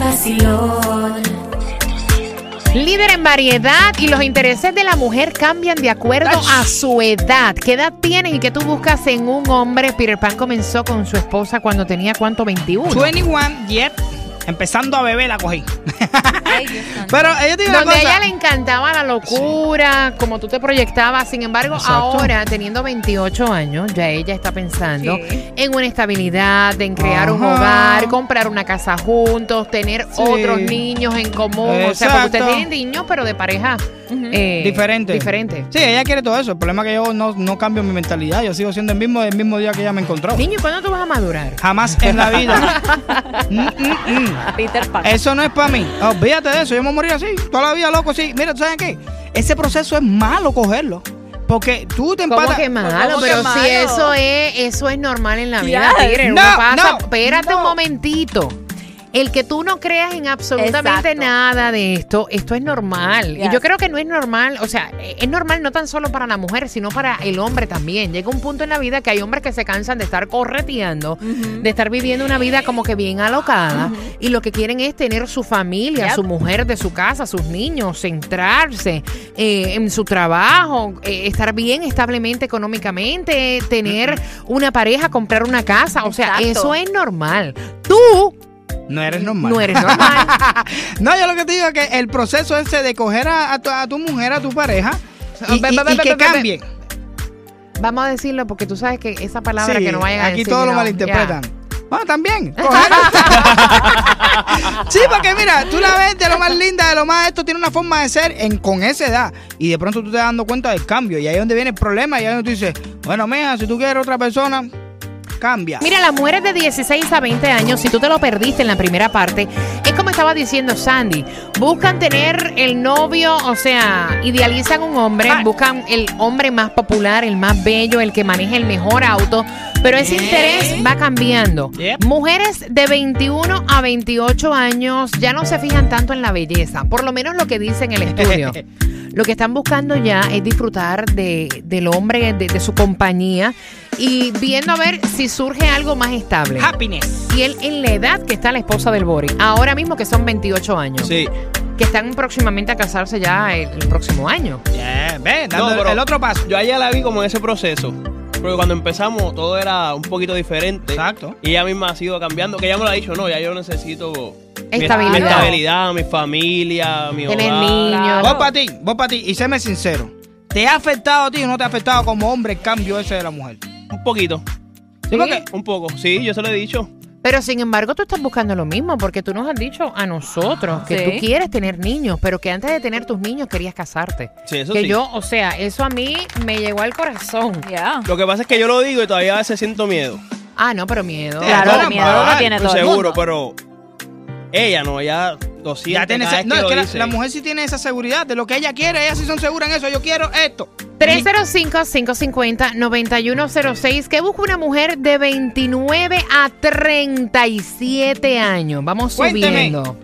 Vacilón. Líder en variedad y los intereses de la mujer cambian de acuerdo a su edad. ¿Qué edad tienes y qué tú buscas en un hombre? Peter Pan comenzó con su esposa cuando tenía cuánto, 21. 21, yep. Empezando a beber la cogí. Pero ella tiene una Donde a cosa. ella le encantaba la locura, como tú te proyectabas. Sin embargo, Exacto. ahora, teniendo 28 años, ya ella está pensando Sí. en una estabilidad, en crear un hogar, comprar una casa juntos, tener Sí. otros niños en común. O sea, porque ustedes tienen niños, pero de pareja eh, Diferente. Diferente. Sí, ella quiere todo eso. El problema es que yo no, no cambio mi mentalidad. Yo sigo siendo el mismo el mismo día que ella me encontró. Niño, ¿y cuándo tú vas a madurar? Jamás en la vida. Mm, mm, mm. Peter Pan. Eso no es para mí. Olvídate de eso. Yo me voy a morir así. Toda la vida loco así. Mira, ¿tú sabes qué? Ese proceso es malo cogerlo. Porque tú te ¿Cómo empatas. que malo? ¿Cómo que Pero malo? si eso es, eso es normal en la vida, Yes. Tigre. No, Uno pasa, no, espérate un no. momentito. El que tú no creas en absolutamente Exacto. nada de esto, esto es normal. Y yo creo que no es normal, o sea, es normal no tan solo para la mujer, sino para el hombre también. Llega un punto en la vida que hay hombres que se cansan de estar correteando, de estar viviendo una vida como que bien alocada, y lo que quieren es tener su familia, Yep. su mujer de su casa, sus niños, centrarse eh, en su trabajo, eh, estar bien establemente económicamente, tener una pareja, comprar una casa. O sea, Exacto. eso es normal. Tú No eres normal. no eres normal. no, yo lo que te digo es que el proceso ese de coger a, a tu, a tu mujer, a tu pareja, y, y- y que cambien. Vamos a decirlo porque tú sabes que esa palabra Sí, que no vayan a aquí decir, todos lo malinterpretan. ya. Bueno, también. sí, porque mira, tú la ves de lo más linda, de lo más esto, tiene una forma de ser en, con esa edad. Y de pronto tú te das dando cuenta del cambio. Y ahí es donde viene el problema. Y ahí es donde tú dices, bueno, mija, si tú quieres otra persona, cambia. Mira, las mujeres de 16 a 20 años, si tú te lo perdiste en la primera parte, es como estaba diciendo Sandy, buscan tener el novio, o sea, idealizan un hombre, Ah. buscan el hombre más popular, el más bello, el que maneja el mejor auto, pero ese interés va cambiando. Yep. Mujeres de 21 a 28 años ya no se fijan tanto en la belleza, por lo menos lo que dice en el estudio. Lo que están buscando ya es disfrutar de, del hombre, de, de su compañía y viendo a ver si surge algo más estable. Happiness. Y él en la edad que está la esposa del Bori, ahora mismo que son 28 años, Sí. que están próximamente a casarse ya el, el próximo año. Yeah, ve, dando No, el otro paso. Yo a ella la vi como en ese proceso. Porque cuando empezamos todo era un poquito diferente. Exacto. Y ella misma ha sido cambiando. Que ella me lo ha dicho, no, ya yo necesito Estabilidad. Mi estabilidad, mi familia, mi Tener hogar. niños. Vos para ti, vos para ti, y séme sincero. ¿Te ha afectado a ti o no te ha afectado como hombre el cambio ese de la mujer? Un poquito. Sí, porque Un poco. Sí, yo se lo he dicho. Pero sin embargo, tú estás buscando lo mismo, porque tú nos has dicho a nosotros que Sí. tú quieres tener niños, pero que antes de tener tus niños querías casarte. Sí, eso que sí. yo, o sea, eso a mí me llegó al corazón. Ya. Lo que pasa es que yo lo digo y todavía a veces siento miedo. Ah, no, pero miedo. Claro, Claro, miedo tiene todo el seguro, mundo. pero ella no, ella lo siente ya tiene cada ese- vez no, que es lo que la, dice. la mujer sí tiene esa seguridad de lo que ella quiere, ellas sí son seguras en eso. Yo quiero esto. 305-550-9106. ¿Qué busca una mujer de 29 a 37 años? Vamos Cuénteme. subiendo.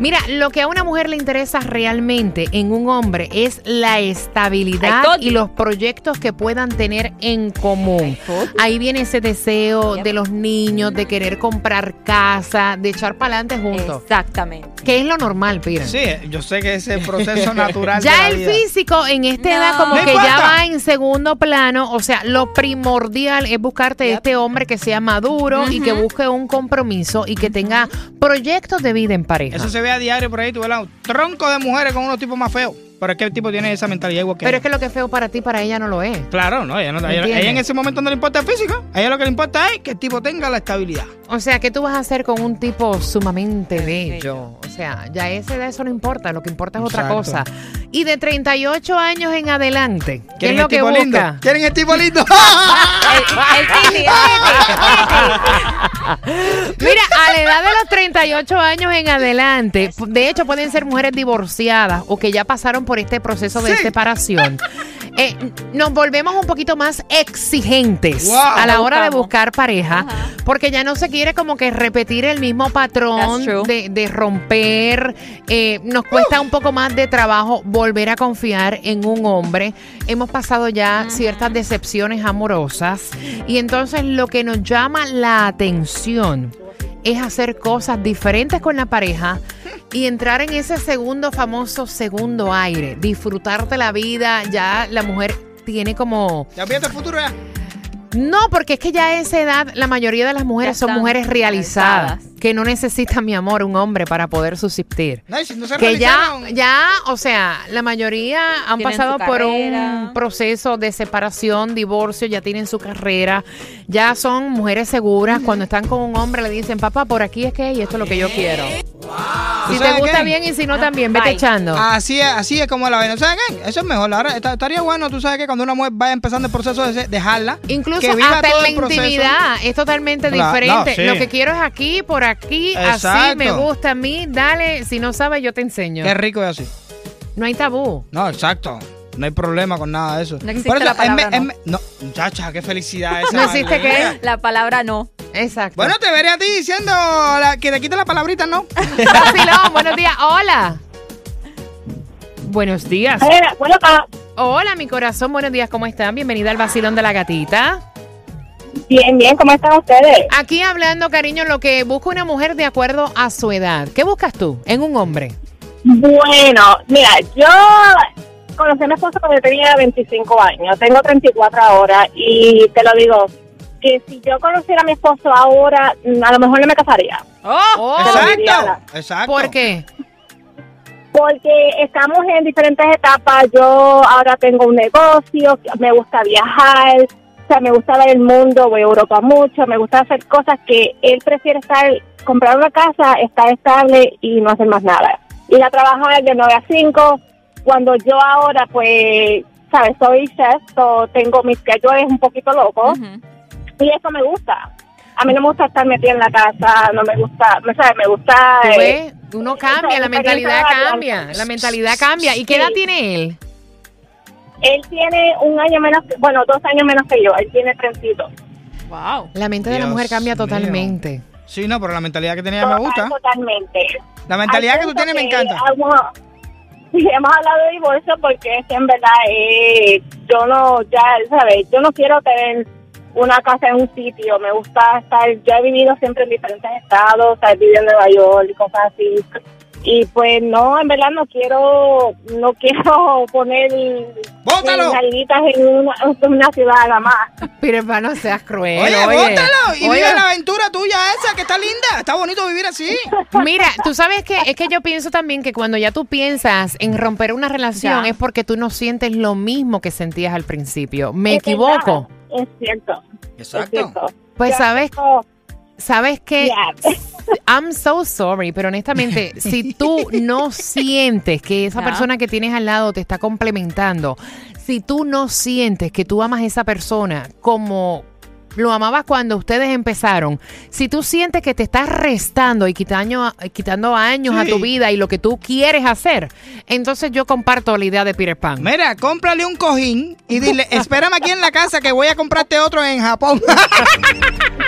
Mira, lo que a una mujer le interesa realmente en un hombre es la estabilidad y los proyectos que puedan tener en común. Ahí viene ese deseo de los niños, de querer comprar casa, de echar para adelante juntos. Exactamente. Que es lo normal, Pira. Sí, yo sé que ese proceso natural. de Ya la el vida. físico en esta No. edad como No que ya va en segundo plano, o sea, lo primordial es buscarte Yep. este hombre que sea maduro y que busque un compromiso y que tenga proyectos de vida en pareja. Eso se ve a diario por ahí, tú ves un tronco de mujeres con unos tipos más feos. Pero es que el tipo tiene esa mentalidad igual que Pero ella. es que lo que es feo para ti, para ella no lo es. Claro, no, ella, no, ella, ella en ese momento no le importa el físico. A ella lo que le importa es que el tipo tenga la estabilidad. O sea, ¿qué tú vas a hacer con un tipo sumamente bello? O sea, ya esa edad eso no importa, lo que importa es otra cosa. Y de 38 años en adelante, ¿qué es ¿Quieren lo el que tipo busca? lindo? ¿Quieren el tipo lindo? El, el titi, el titi. Mira, a la edad de los 38 años en adelante, de hecho pueden ser mujeres divorciadas o que ya pasaron por este proceso de Sí. separación. Eh, nos volvemos un poquito más exigentes Wow. a la hora de buscar pareja, porque ya no se quiere como que repetir el mismo patrón de romper. eh, nos cuesta un poco más de trabajo volver a confiar en un hombre. Hemos pasado ya ciertas decepciones amorosas y entonces lo que nos llama la atención es hacer cosas diferentes con la pareja y entrar en ese segundo famoso segundo aire, disfrutarte la vida, ya la mujer tiene como ¿Ya el futuro ya? no, porque es que ya a esa edad la mayoría de las mujeres son mujeres realizadas, realizadas. que no necesitan, mi amor, un hombre para poder subsistir. No, y si no se Que ya, ya, o sea, la mayoría han Tienen pasado por un proceso de separación, divorcio, ya tienen su carrera, ya son mujeres seguras. Cuando están con un hombre le dicen, papá, por aquí es que y esto es lo que yo quiero. Si ¿Tú te gusta qué? bien y si no también, vete Bye. echando. Así es, así es como la ven. ¿Sabes qué? Eso es mejor. Ahora está- estaría bueno, tú sabes que cuando una mujer vaya empezando el proceso de dejarla, Incluso que viva hasta todo en la el intimidad es totalmente Claro, diferente. no, sí. Lo que quiero es aquí, por aquí, así me gusta a mí. Dale, si no sabes, yo te enseño. Qué rico es así. No hay tabú. No, exacto. No hay problema con nada de eso. No existe Por eso, la palabra es me- es no. me- no, muchacha, qué felicidad esa. ¿No existe qué? La palabra no. Exacto. Bueno, te veré a ti diciendo la- que te quite la palabrita, ¿no? Vacilón, buenos días. Hola. Buenos días. Bueno, pa- Hola, mi corazón. Buenos días, ¿cómo están? Bienvenida al vacilón de la gatita. bien, bien, ¿cómo están ustedes? Aquí hablando, cariño, lo que busca una mujer de acuerdo a su edad. ¿Qué buscas tú en un hombre? Bueno, mira, yo conocí a mi esposo cuando yo tenía 25 años, tengo 34 ahora y te lo digo, que si yo conociera a mi esposo ahora, mm, a lo mejor no me casaría. Oh, Exacto. Exacto. ¿Por qué? Porque estamos en diferentes etapas, yo ahora tengo un negocio, me gusta viajar, o sea, me gusta ver el mundo, voy a Europa mucho, me gusta hacer cosas que él prefiere estar, comprar una casa, estar estable y no hacer más nada. Ir a trabajar de 9 a 5, cuando yo ahora pues, sabes, soy chef, so tengo mis es un poquito loco Ujú. Y eso me gusta. A mí no me gusta estar metida en la casa, no me gusta, me sabes, me gusta... ¿Tú eh? Uno cambia, la mentalidad cambia. La mentalidad cambia. ¿Y qué Sí. edad tiene él? Él tiene un año menos, que- bueno, dos años menos que yo. Él tiene 32. Wow. La mente de la mujer cambia mío. totalmente. Sí, no, pero la mentalidad que tenía me gusta. Totalmente. La mentalidad Al que tú tienes me encanta. Hemos, hemos hablado de divorcio porque es que en verdad eh, yo no, ya, ¿sabes? Yo no quiero tener una casa en un sitio. Me gusta estar, yo he vivido siempre en diferentes estados, o sea, he vivido en Nueva York y cosas así. Y pues no, en verdad no quiero, no quiero poner ¡Bótalo! en una, en una ciudad nada más. Pero hermano, no seas cruel. Oye, bótalo y Oye, vive la aventura tuya esa, que está linda. Está bonito vivir así. Mira, tú sabes que es que yo pienso también que cuando ya tú piensas en romper una relación Ya. es porque tú no sientes lo mismo que sentías al principio. ¿Me Es equivoco? verdad, Es cierto. Es cierto. Pues sabes, sabes que. I'm so sorry, pero honestamente, si tú no sientes que esa persona que tienes al lado te está complementando, si tú no sientes que tú amas a esa persona como lo amabas cuando ustedes empezaron, si tú sientes que te estás restando y quitando, quitando años a tu vida y lo que tú quieres hacer, entonces yo comparto la idea de Peter Pan. Mira, cómprale un cojín y dile, espérame aquí en la casa que voy a comprarte otro en Japón.